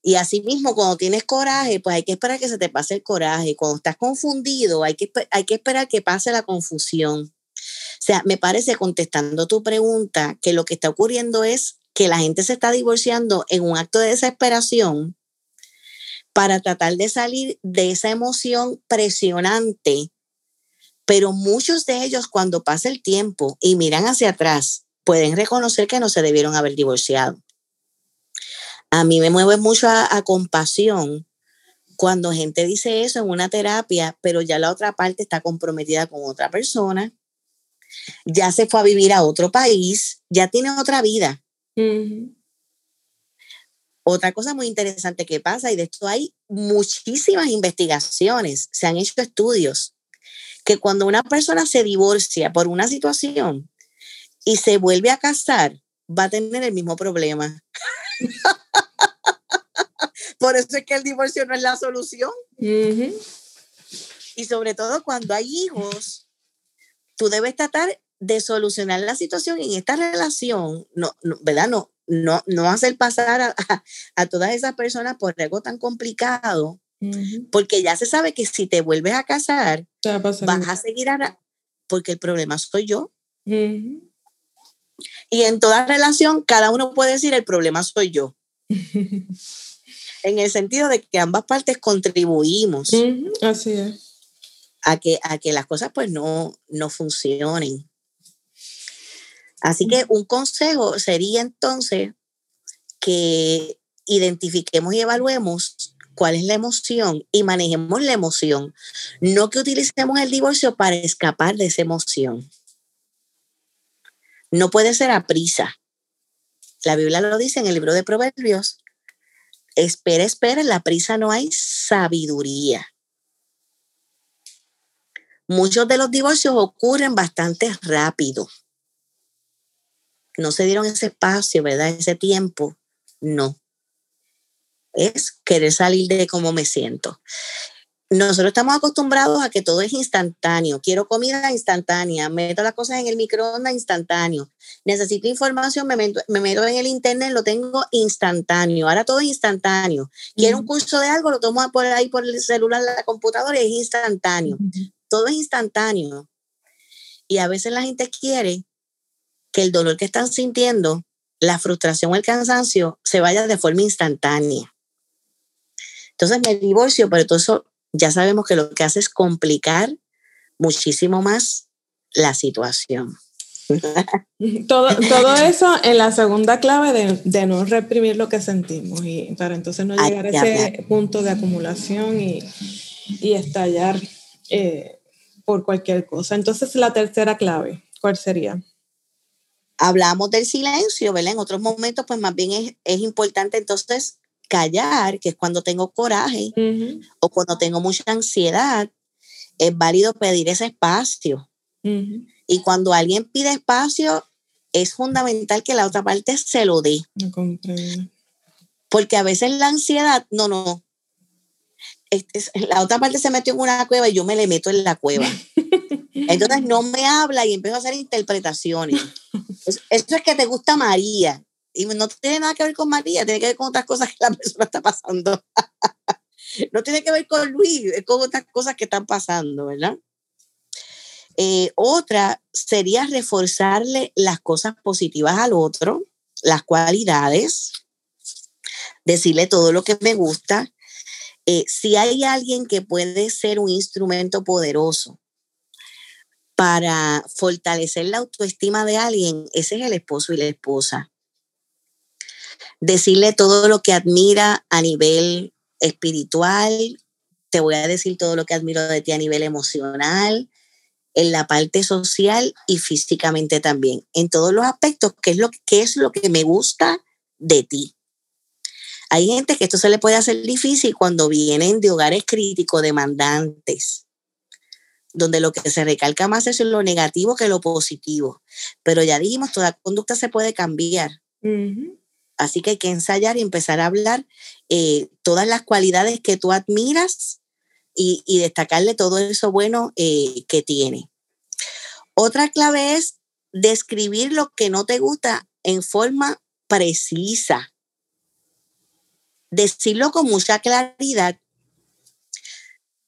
Y así mismo, cuando tienes coraje, pues hay que esperar que se te pase el coraje. Cuando estás confundido, hay que, hay que esperar que pase la confusión. O sea, me parece, contestando tu pregunta, que lo que está ocurriendo es que la gente se está divorciando en un acto de desesperación para tratar de salir de esa emoción presionante. Pero muchos de ellos cuando pasa el tiempo y miran hacia atrás, pueden reconocer que no se debieron haber divorciado. A mí me mueve mucho a, compasión cuando gente dice eso en una terapia, pero ya la otra parte está comprometida con otra persona, ya se fue a vivir a otro país, ya tiene otra vida. Otra cosa muy interesante que pasa, y de esto hay muchísimas investigaciones, se han hecho estudios, que cuando una persona se divorcia por una situación y se vuelve a casar, va a tener el mismo problema. por eso es que el divorcio no es la solución. Y sobre todo cuando hay hijos, tú debes tratar de solucionar la situación en esta relación, no, ¿verdad? No, no, no hacer pasar a, a, todas esas personas por algo tan complicado, porque ya se sabe que si te vuelves a casar, vas a seguir a, porque el problema soy yo. Y en toda relación, cada uno puede decir, el problema soy yo. en el sentido de que ambas partes contribuimos. Así es. A que, a que las cosas pues no, no funcionen. Así que un consejo sería entonces que identifiquemos y evaluemos cuál es la emoción y manejemos la emoción, no que utilicemos el divorcio para escapar de esa emoción. No puede ser a prisa. La Biblia lo dice en el libro de Proverbios. Espera, espera, en la prisa no hay sabiduría. Muchos de los divorcios ocurren bastante rápido no se dieron ese espacio, ¿verdad? Ese tiempo, no. Es querer salir de cómo me siento. Nosotros estamos acostumbrados a que todo es instantáneo. Quiero comida instantánea, meto las cosas en el microondas instantáneo. Necesito información, me meto, me meto en el internet, lo tengo instantáneo. Ahora todo es instantáneo. Quiero un curso de algo, lo tomo por ahí por el celular, la computadora y es instantáneo. Todo es instantáneo. Y a veces la gente quiere que el dolor que están sintiendo, la frustración o el cansancio se vaya de forma instantánea. Entonces me divorcio, pero todo eso ya sabemos que lo que hace es complicar muchísimo más la situación. todo, todo eso en la segunda clave de, de, no reprimir lo que sentimos y para entonces no llegar a ese punto de acumulación y, y estallar eh, por cualquier cosa. Entonces la tercera clave, ¿cuál sería? Hablamos del silencio, ¿verdad? En otros momentos, pues más bien es, es importante entonces callar, que es cuando tengo coraje o cuando tengo mucha ansiedad, es válido pedir ese espacio. Y cuando alguien pide espacio, es fundamental que la otra parte se lo dé. Porque a veces la ansiedad, no, no. La otra parte se metió en una cueva y yo me le meto en la cueva. Entonces no me habla y empiezo a hacer interpretaciones. Eso es que te gusta María. Y no tiene nada que ver con María, tiene que ver con otras cosas que la persona está pasando. no tiene que ver con Luis, es con otras cosas que están pasando, ¿verdad? Eh, otra sería reforzarle las cosas positivas al otro, las cualidades, decirle todo lo que me gusta. Eh, si hay alguien que puede ser un instrumento poderoso para fortalecer la autoestima de alguien, ese es el esposo y la esposa. Decirle todo lo que admira a nivel espiritual, te voy a decir todo lo que admiro de ti a nivel emocional, en la parte social y físicamente también, en todos los aspectos, qué es lo, qué es lo que me gusta de ti. Hay gente que esto se le puede hacer difícil cuando vienen de hogares críticos, demandantes, donde lo que se recalca más es lo negativo que lo positivo. Pero ya dijimos, toda conducta se puede cambiar. Así que hay que ensayar y empezar a hablar eh, todas las cualidades que tú admiras y, destacarle todo eso bueno eh, que tiene. Otra clave es describir lo que no te gusta en forma precisa decirlo con mucha claridad.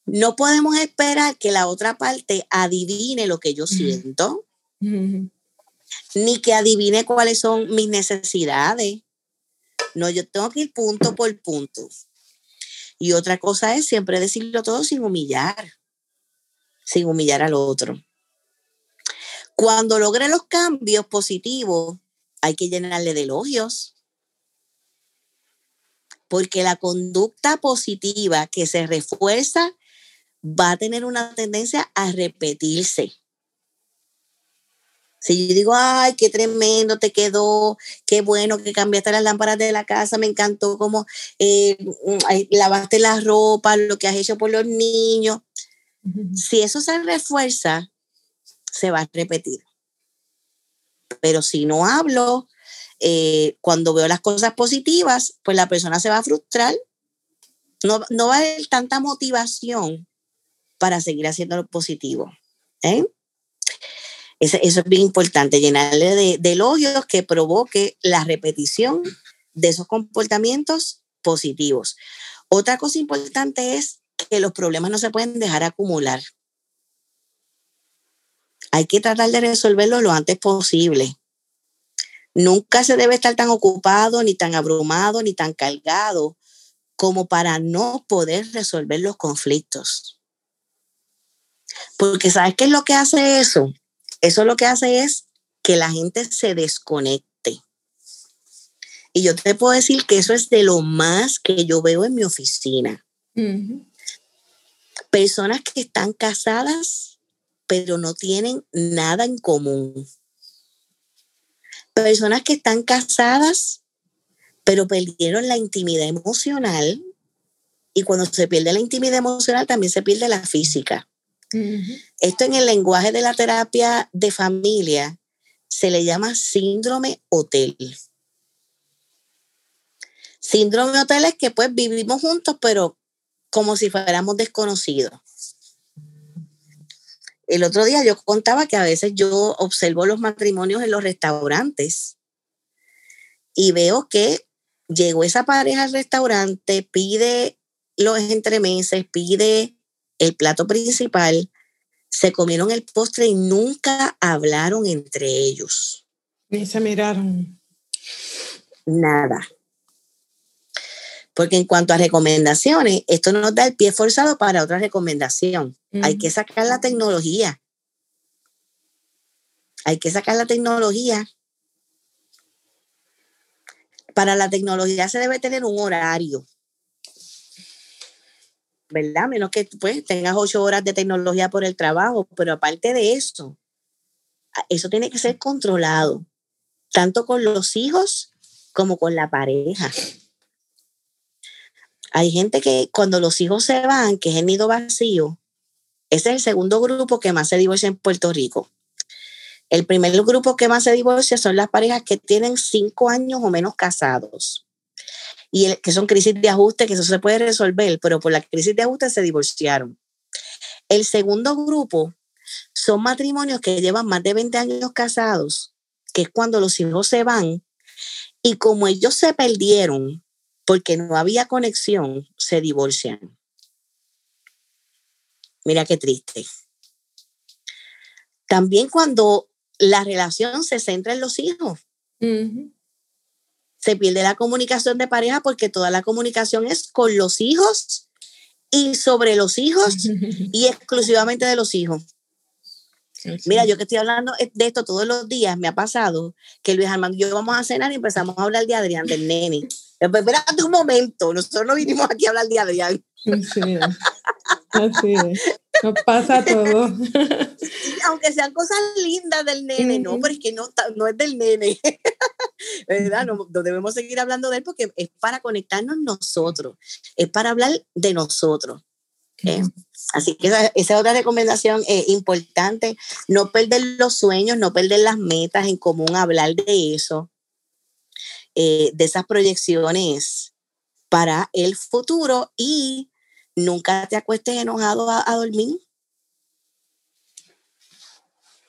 No podemos esperar que la otra parte adivine lo que yo siento, ni que adivine cuáles son mis necesidades. No, yo tengo que ir punto por punto. Y otra cosa es siempre decirlo todo sin humillar, sin humillar al otro. Cuando logre los cambios positivos, hay que llenarle de elogios porque la conducta positiva que se refuerza va a tener una tendencia a repetirse. Si yo digo, ay, qué tremendo te quedó, qué bueno que cambiaste las lámparas de la casa, me encantó cómo eh, lavaste la ropa, lo que has hecho por los niños. Si eso se refuerza, se va a repetir. Pero si no hablo, eh, cuando veo las cosas positivas, pues la persona se va a frustrar. No, no va a haber tanta motivación para seguir haciendo lo positivo. ¿eh? Eso, es bien importante, llenarle de, de elogios que provoque la repetición de esos comportamientos positivos. Otra cosa importante es que los problemas no se pueden dejar acumular. Hay que tratar de resolverlo lo antes posible. Nunca se debe estar tan ocupado, ni tan abrumado, ni tan cargado como para no poder resolver los conflictos. Porque ¿sabes qué es lo que hace eso? Eso lo que hace es que la gente se desconecte. Y yo te puedo decir que eso es de lo más que yo veo en mi oficina. Personas que están casadas, pero no tienen nada en común personas que están casadas, pero perdieron la intimidad emocional. Y cuando se pierde la intimidad emocional, también se pierde la física. Esto en el lenguaje de la terapia de familia se le llama síndrome hotel. Síndrome hotel es que pues vivimos juntos, pero como si fuéramos desconocidos. El otro día yo contaba que a veces yo observo los matrimonios en los restaurantes y veo que llegó esa pareja al restaurante, pide los entremeses, pide el plato principal, se comieron el postre y nunca hablaron entre ellos. Ni se miraron. Nada. Porque en cuanto a recomendaciones, esto nos da el pie forzado para otra recomendación. Hay que sacar la tecnología. Hay que sacar la tecnología. Para la tecnología se debe tener un horario. ¿Verdad? Menos que pues, tengas ocho horas de tecnología por el trabajo, pero aparte de eso, eso tiene que ser controlado, tanto con los hijos como con la pareja. Hay gente que cuando los hijos se van, que es el nido vacío, ese es el segundo grupo que más se divorcia en Puerto Rico. El primer grupo que más se divorcia son las parejas que tienen cinco años o menos casados y que son crisis de ajuste, que eso se puede resolver, pero por la crisis de ajuste se divorciaron. El segundo grupo son matrimonios que llevan más de 20 años casados, que es cuando los hijos se van, y como ellos se perdieron porque no había conexión, se divorcian. Mira qué triste. También cuando la relación se centra en los hijos. Se pierde la comunicación de pareja porque toda la comunicación es con los hijos y sobre los hijos y exclusivamente de los hijos. Mira, yo que estoy hablando de esto todos los días, me ha pasado que Luis Armando y yo vamos a cenar y empezamos a hablar de Adrián, del nene. Espérate un momento, nosotros no vinimos aquí a hablar de Adrián. Es. Así es. Nos pasa todo. Aunque sean cosas lindas del nene, no, pero es que no, no es del nene. ¿Verdad? No, debemos seguir hablando de él porque es para conectarnos nosotros, es para hablar de nosotros. ¿eh? Así que esa, esa, otra recomendación es importante, no perder los sueños, no perder las metas en común, hablar de eso, eh, de esas proyecciones para el futuro y nunca te acuestes enojado a, dormir.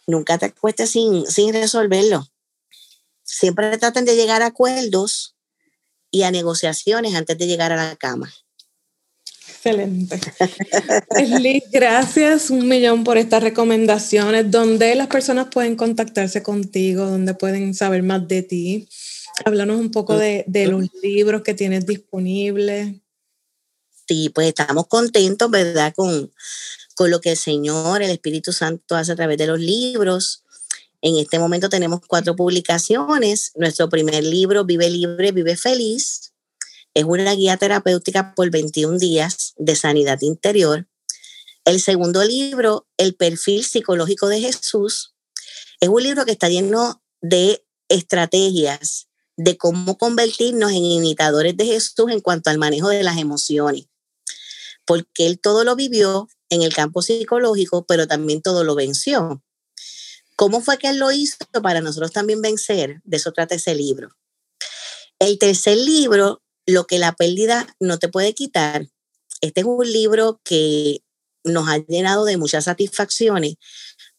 Nunca te acuestes sin, sin resolverlo. Siempre traten de llegar a acuerdos y a negociaciones antes de llegar a la cama. Excelente. Gracias un millón por estas recomendaciones. ¿Dónde las personas pueden contactarse contigo? ¿Dónde pueden saber más de ti? Háblanos un poco de, de los libros que tienes disponibles. Sí, pues estamos contentos, ¿verdad? Con, con lo que el Señor, el Espíritu Santo hace a través de los libros. En este momento tenemos cuatro publicaciones. Nuestro primer libro, Vive Libre, Vive Feliz, es una guía terapéutica por 21 días de sanidad interior. El segundo libro, El perfil psicológico de Jesús, es un libro que está lleno de estrategias de cómo convertirnos en imitadores de Jesús en cuanto al manejo de las emociones. Porque él todo lo vivió en el campo psicológico, pero también todo lo venció. ¿Cómo fue que él lo hizo para nosotros también vencer? De eso trata ese libro. El tercer libro lo que la pérdida no te puede quitar. Este es un libro que nos ha llenado de muchas satisfacciones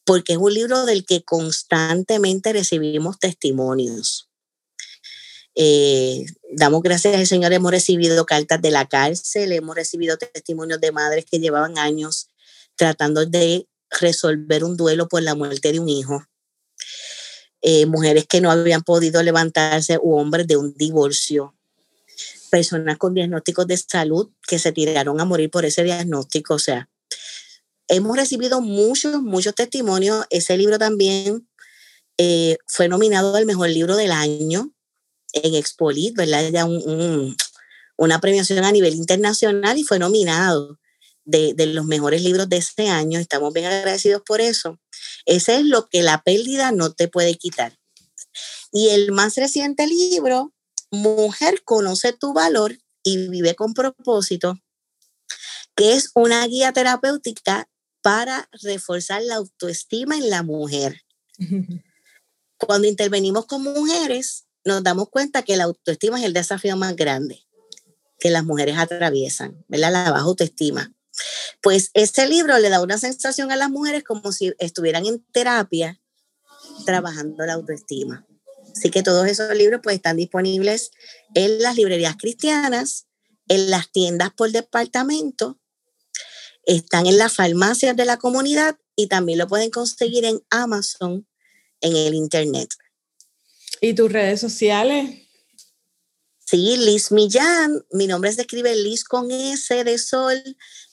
porque es un libro del que constantemente recibimos testimonios. Eh, damos gracias al Señor, hemos recibido cartas de la cárcel, hemos recibido testimonios de madres que llevaban años tratando de resolver un duelo por la muerte de un hijo. Eh, mujeres que no habían podido levantarse u hombres de un divorcio personas con diagnósticos de salud que se tiraron a morir por ese diagnóstico. O sea, hemos recibido muchos, muchos testimonios. Ese libro también eh, fue nominado al mejor libro del año en Expolit, ¿verdad? Ya una premiación a nivel internacional y fue nominado de, de, los mejores libros de este año. Estamos bien agradecidos por eso. Ese es lo que la pérdida no te puede quitar. Y el más reciente libro Mujer, conoce tu valor y vive con propósito, que es una guía terapéutica para reforzar la autoestima en la mujer. Cuando intervenimos con mujeres, nos damos cuenta que la autoestima es el desafío más grande que las mujeres atraviesan, ¿verdad? La baja autoestima. Pues este libro le da una sensación a las mujeres como si estuvieran en terapia trabajando la autoestima. Así que todos esos libros pues están disponibles en las librerías cristianas, en las tiendas por departamento, están en las farmacias de la comunidad y también lo pueden conseguir en Amazon en el internet. ¿Y tus redes sociales? Sí, Liz Millán. Mi nombre se escribe Liz con S de sol,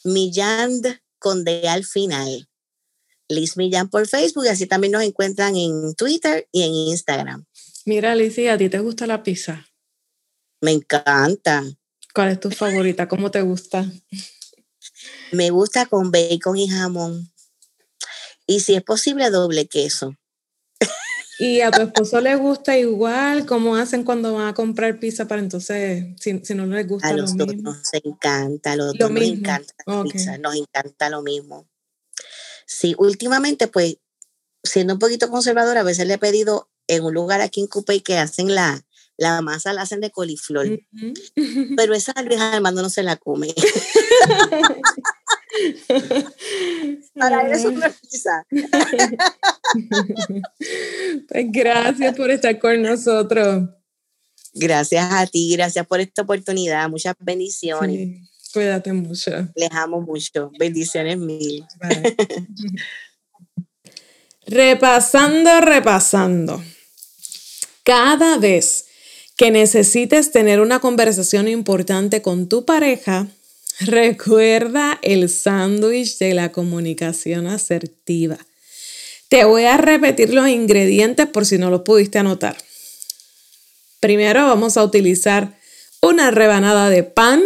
Millán con D al final. Liz Millán por Facebook y así también nos encuentran en Twitter y en Instagram. Mira, Alicia, ¿a ti te gusta la pizza? Me encanta. ¿Cuál es tu favorita? ¿Cómo te gusta? Me gusta con bacon y jamón. Y si es posible, doble queso. ¿Y a tu esposo le gusta igual? ¿Cómo hacen cuando van a comprar pizza para entonces, si, no les gusta a los dos nos encanta, a los dos nos encanta la pizza, nos encanta lo mismo. Sí, últimamente pues siendo un poquito conservadora, a veces le he pedido en un lugar aquí en Cupey que hacen la, la masa la hacen de coliflor. Pero esa Luis Armando no se la come. Para eso no pizza. pues gracias por estar con nosotros. Gracias a ti, gracias por esta oportunidad. Muchas bendiciones. cuídate mucho. Les amo mucho. Bendiciones mil. repasando, repasando. Cada vez que necesites tener una conversación importante con tu pareja, recuerda el sándwich de la comunicación asertiva. Te voy a repetir los ingredientes por si no los pudiste anotar. Primero vamos a utilizar una rebanada de pan,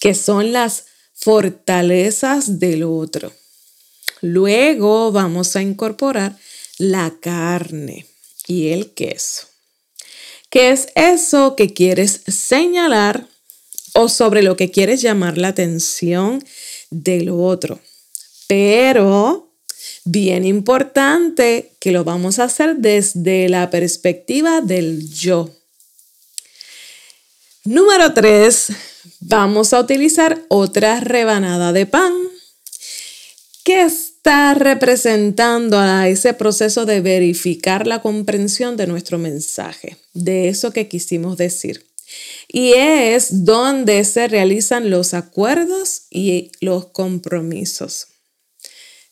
que son las fortalezas del otro. Luego vamos a incorporar la carne y el queso. ¿Qué es eso que quieres señalar o sobre lo que quieres llamar la atención del otro? Pero, bien importante, que lo vamos a hacer desde la perspectiva del yo. Número 3, vamos a utilizar otra rebanada de pan. ¿Qué está representando a ese proceso de verificar la comprensión de nuestro mensaje, de eso que quisimos decir. Y es donde se realizan los acuerdos y los compromisos.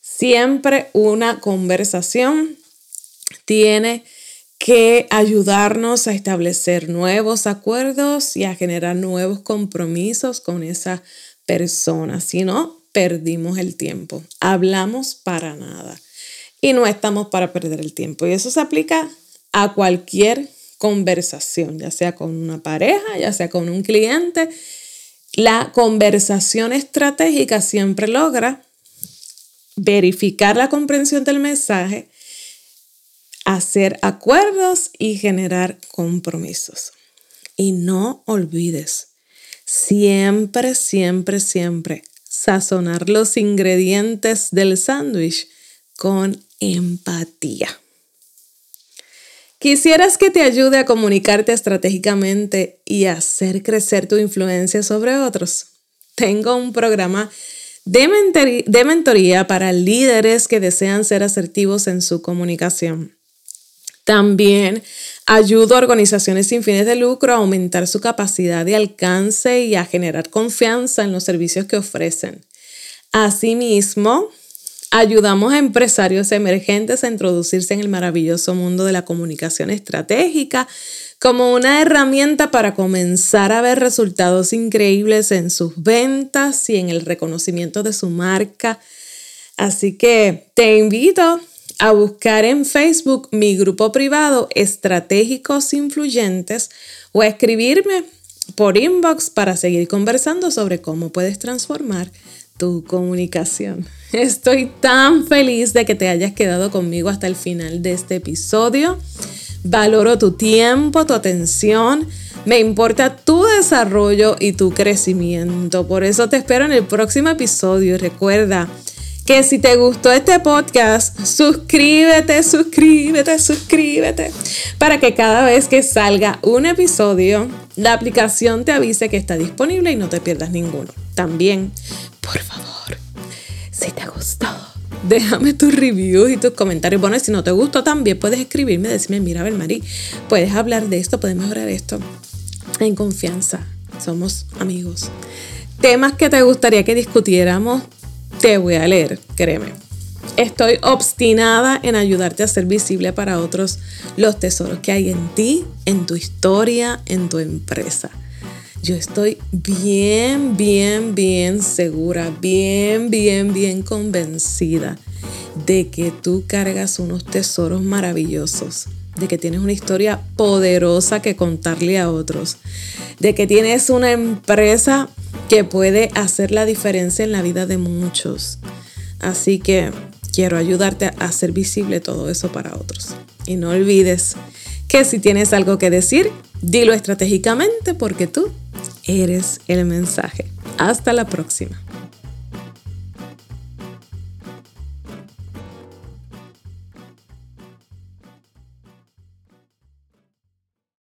Siempre una conversación tiene que ayudarnos a establecer nuevos acuerdos y a generar nuevos compromisos con esa persona. Si no, perdimos el tiempo. Hablamos para nada y no estamos para perder el tiempo. Y eso se aplica a cualquier conversación, ya sea con una pareja, ya sea con un cliente. La conversación estratégica siempre logra verificar la comprensión del mensaje, hacer acuerdos y generar compromisos. Y no olvides, siempre, siempre, siempre sazonar los ingredientes del sándwich con empatía. ¿Quisieras que te ayude a comunicarte estratégicamente y hacer crecer tu influencia sobre otros? Tengo un programa de, mentoría para líderes que desean ser asertivos en su comunicación. También ayudo a organizaciones sin fines de lucro a aumentar su capacidad de alcance y a generar confianza en los servicios que ofrecen. Asimismo, ayudamos a empresarios emergentes a introducirse en el maravilloso mundo de la comunicación estratégica como una herramienta para comenzar a ver resultados increíbles en sus ventas y en el reconocimiento de su marca. Así que te invito a buscar en Facebook mi grupo privado Estratégicos Influyentes o a escribirme por inbox para seguir conversando sobre cómo puedes transformar tu comunicación. Estoy tan feliz de que te hayas quedado conmigo hasta el final de este episodio. Valoro tu tiempo, tu atención. Me importa tu desarrollo y tu crecimiento. Por eso te espero en el próximo episodio. Y recuerda, si te gustó este podcast, suscríbete, suscríbete, suscríbete, para que cada vez que salga un episodio, la aplicación te avise que está disponible y no te pierdas ninguno. También, por favor, si te gustó, déjame tus reviews y tus comentarios. Bueno, si no te gustó, también puedes escribirme, decirme, mira, Mari, puedes hablar de esto, puedes mejorar esto. En confianza, somos amigos. Temas que te gustaría que discutiéramos te voy a leer, créeme. Estoy obstinada en ayudarte a ser visible para otros los tesoros que hay en ti, en tu historia, en tu empresa. Yo estoy bien, bien, bien segura, bien, bien, bien convencida de que tú cargas unos tesoros maravillosos, de que tienes una historia poderosa que contarle a otros, de que tienes una empresa que puede hacer la diferencia en la vida de muchos. Así que quiero ayudarte a hacer visible todo eso para otros. Y no olvides que si tienes algo que decir, dilo estratégicamente porque tú eres el mensaje. Hasta la próxima.